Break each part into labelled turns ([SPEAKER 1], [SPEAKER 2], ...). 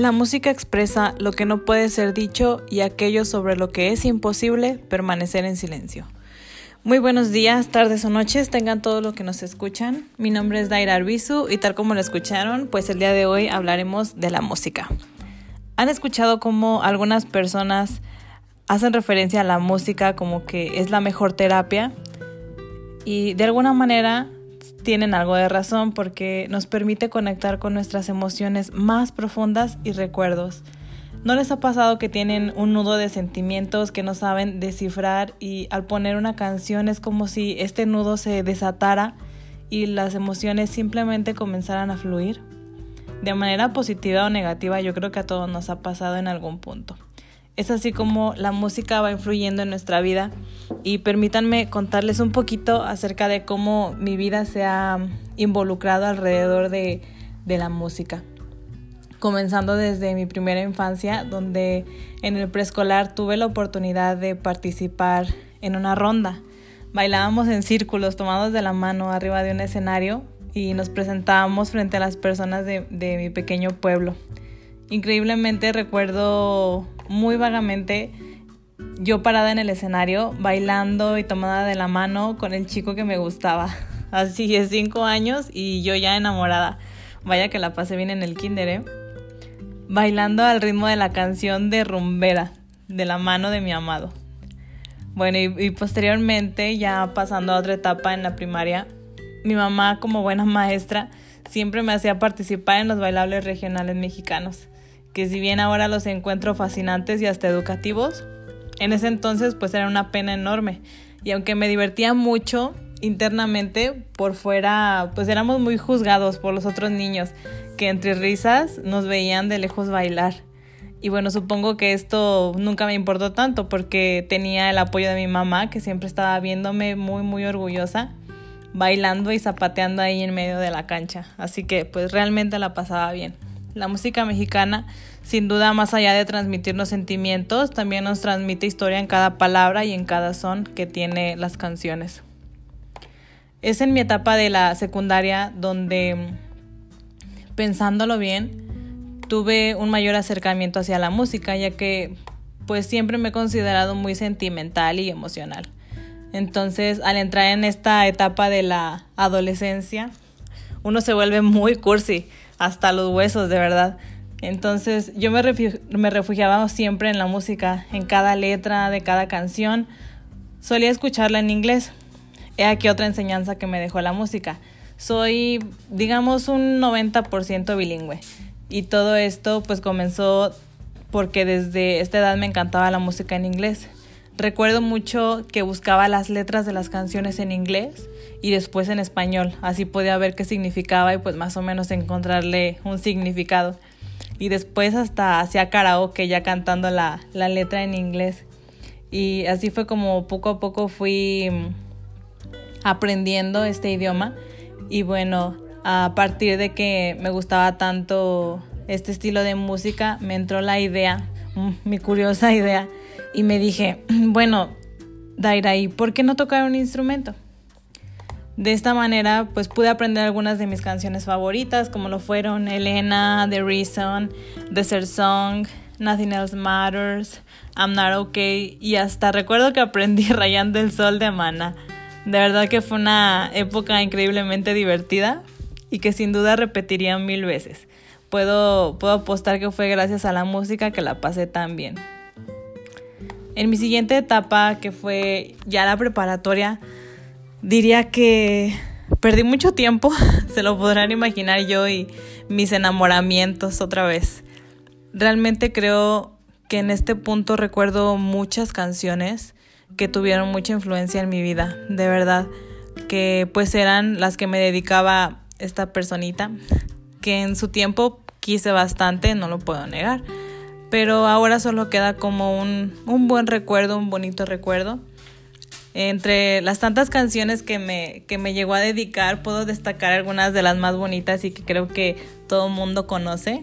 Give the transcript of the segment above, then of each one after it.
[SPEAKER 1] La música expresa lo que no puede ser dicho y aquello sobre lo que es imposible permanecer en silencio. Muy buenos días, tardes o noches, tengan todo lo que nos escuchan. Mi nombre es Daira Arbizu y tal como lo escucharon, pues el día de hoy hablaremos de la música. ¿Han escuchado cómo algunas personas hacen referencia a la música como que es la mejor terapia? Y de alguna manera tienen algo de razón porque nos permite conectar con nuestras emociones más profundas y recuerdos. ¿No les ha pasado que tienen un nudo de sentimientos que no saben descifrar y al poner una canción es como si este nudo se desatara y las emociones simplemente comenzaran a fluir? De manera positiva o negativa yo creo que a todos nos ha pasado en algún punto. Es así como la música va influyendo en nuestra vida y permítanme contarles un poquito acerca de cómo mi vida se ha involucrado alrededor de, la música comenzando desde mi primera infancia, donde en el preescolar tuve la oportunidad de participar en una ronda. Bailábamos en círculos tomados de la mano arriba de un escenario y nos presentábamos frente a las personas de mi pequeño pueblo. Increíblemente recuerdo muy vagamente yo parada en el escenario, bailando y tomada de la mano con el chico que me gustaba. Así de cinco años y yo ya enamorada. Vaya que la pasé bien en el kinder, ¿eh? bailando al ritmo de la canción de Rumbera, de la mano de mi amado. Bueno, y, posteriormente, ya pasando a otra etapa en la primaria, mi mamá, como buena maestra, siempre me hacía participar en los bailables regionales mexicanos, que si bien ahora los encuentro fascinantes y hasta educativos, en ese entonces pues era una pena enorme. Y aunque me divertía mucho, internamente, por fuera, pues éramos muy juzgados por los otros niños, que entre risas nos veían de lejos bailar. Y bueno, supongo que esto nunca me importó tanto porque tenía el apoyo de mi mamá, que siempre estaba viéndome muy, muy orgullosa, bailando y zapateando ahí en medio de la cancha. Así que pues realmente la pasaba bien. La música mexicana, sin duda, más allá de transmitirnos sentimientos, también nos transmite historia en cada palabra y en cada son que tiene las canciones. Es en mi etapa de la secundaria donde pensándolo bien, tuve un mayor acercamiento hacia la música, ya que pues siempre me he considerado muy sentimental y emocional. Entonces, al entrar en esta etapa de la adolescencia, uno se vuelve muy cursi, hasta los huesos, de verdad. Entonces, yo me, me refugiaba siempre en la música, en cada letra de cada canción. Solía escucharla en inglés. He aquí otra enseñanza que me dejó la música soy, digamos, un 90% bilingüe. Y todo esto pues comenzó porque desde esta edad me encantaba la música en inglés. Recuerdo mucho que buscaba las letras de las canciones en inglés y después en español. Así podía ver qué significaba y pues más o menos encontrarle un significado. Y después hasta hacía karaoke ya cantando la, la letra en inglés. Y así fue como poco a poco fui aprendiendo este idioma y bueno, a partir de que me gustaba tanto este estilo de música, me entró la idea, mm, mi curiosa idea, y me dije, bueno, Daira, ¿y por qué no tocar un instrumento? De esta manera, pues pude aprender algunas de mis canciones favoritas, como lo fueron Elena, The Reason, Desert Song, Nothing Else Matters, I'm Not Okay, y hasta recuerdo que aprendí Rayando el Sol de Amana. De verdad que fue una época increíblemente divertida y que sin duda repetiría mil veces. Puedo, puedo apostar que fue gracias a la música que la pasé tan bien. En mi siguiente etapa, que fue ya la preparatoria, diría que perdí mucho tiempo, se lo podrán imaginar yo y mis enamoramientos otra vez. Realmente creo que en este punto recuerdo muchas canciones que tuvieron mucha influencia en mi vida, de verdad, que pues eran las que me dedicaba esta personita, que en su tiempo quise bastante, no lo puedo negar, pero ahora solo queda como un, un buen recuerdo, un bonito recuerdo. Entre las tantas canciones que me, que me llegó a dedicar, puedo destacar algunas de las más bonitas y que creo que todo el mundo conoce.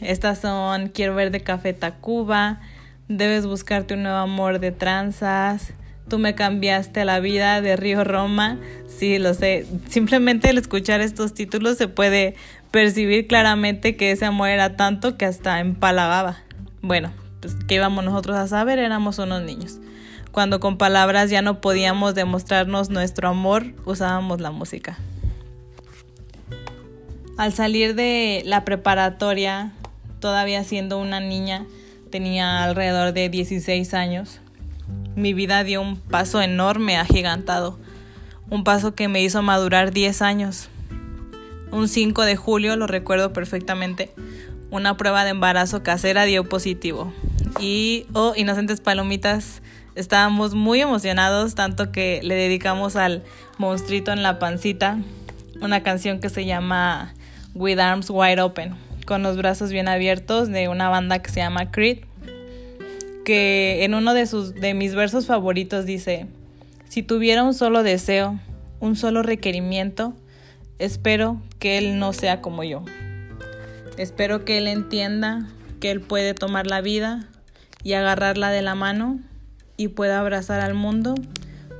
[SPEAKER 1] Estas son Quiero ver de Café Tacuba, Debes buscarte un nuevo amor de tranzas. Tú me cambiaste la vida de Río Roma. Sí, lo sé. Simplemente al escuchar estos títulos se puede percibir claramente que ese amor era tanto que hasta empalagaba. Bueno, pues ¿qué íbamos nosotros a saber? Éramos unos niños. Cuando con palabras ya no podíamos demostrarnos nuestro amor, usábamos la música. Al salir de la preparatoria, todavía siendo una niña, tenía alrededor de 16 años, mi vida dio un paso enorme, agigantado, un paso que me hizo madurar 10 años. Un 5 de julio, lo recuerdo perfectamente, una prueba de embarazo casera dio positivo. Y, oh, inocentes palomitas, estábamos muy emocionados, tanto que le dedicamos al monstruito en la pancita una canción que se llama With Arms Wide Open, con los brazos bien abiertos de una banda que se llama Creed, que en uno de, sus, de mis versos favoritos dice, si tuviera un solo deseo, un solo requerimiento, espero que él no sea como yo. Espero que él entienda que él puede tomar la vida y agarrarla de la mano y pueda abrazar al mundo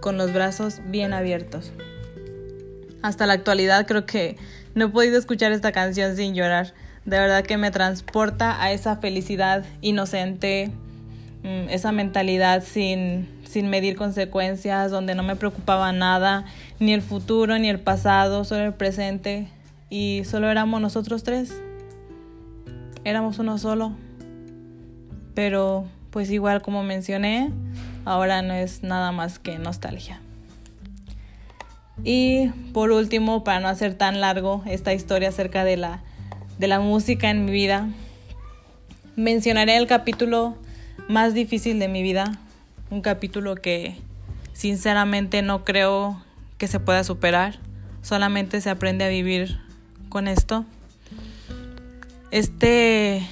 [SPEAKER 1] con los brazos bien abiertos. Hasta la actualidad creo que no he podido escuchar esta canción sin llorar. De verdad que me transporta a esa felicidad inocente, mm, esa mentalidad sin, sin medir consecuencias, donde no me preocupaba nada, ni el futuro, ni el pasado, solo el presente. Y solo éramos nosotros tres éramos uno solo. Pero pues igual como mencioné, ahora no es nada más que nostalgia. Y por último, para no hacer tan largo esta historia acerca de la, de la música en mi vida, mencionaré el capítulo más difícil de mi vida, un capítulo que sinceramente no creo que se pueda superar, solamente se aprende a vivir con esto. Este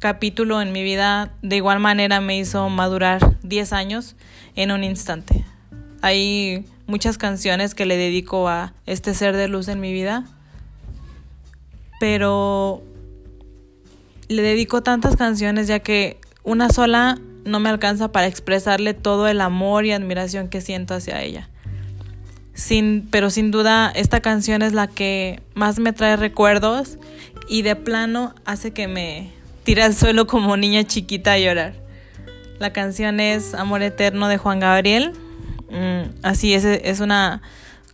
[SPEAKER 1] capítulo en mi vida de igual manera me hizo madurar 10 años en un instante. Hay muchas canciones que le dedico a este ser de luz en mi vida, pero le dedico tantas canciones ya que una sola no me alcanza para expresarle todo el amor y admiración que siento hacia ella. Sin, pero sin duda esta canción es la que más me trae recuerdos y de plano hace que me tire al suelo como niña chiquita a llorar. La canción es Amor Eterno de Juan Gabriel. Mm, así es, es una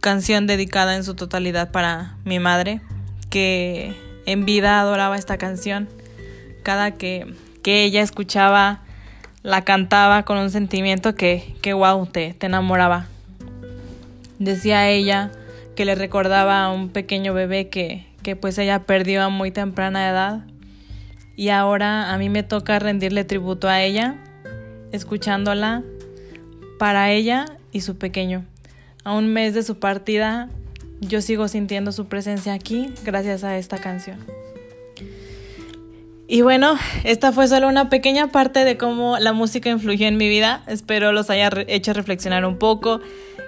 [SPEAKER 1] canción dedicada en su totalidad para mi madre, que en vida adoraba esta canción. Cada que, que ella escuchaba, la cantaba con un sentimiento que, que wow, te, te enamoraba. Decía ella que le recordaba a un pequeño bebé que, que pues ella perdió a muy temprana edad y ahora a mí me toca rendirle tributo a ella, escuchándola para ella y su pequeño. A un mes de su partida, yo sigo sintiendo su presencia aquí gracias a esta canción. Y bueno, esta fue solo una pequeña parte de cómo la música influyó en mi vida. Espero los haya hecho reflexionar un poco.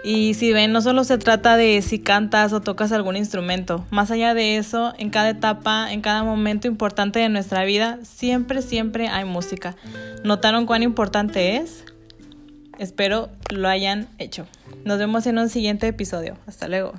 [SPEAKER 1] Y si ven, no solo se trata de si cantas o tocas algún instrumento. Más allá de eso, en cada etapa, en cada momento importante de nuestra vida, siempre, siempre hay música. ¿Notaron cuán importante es? Espero lo hayan hecho. Nos vemos en un siguiente episodio. Hasta luego.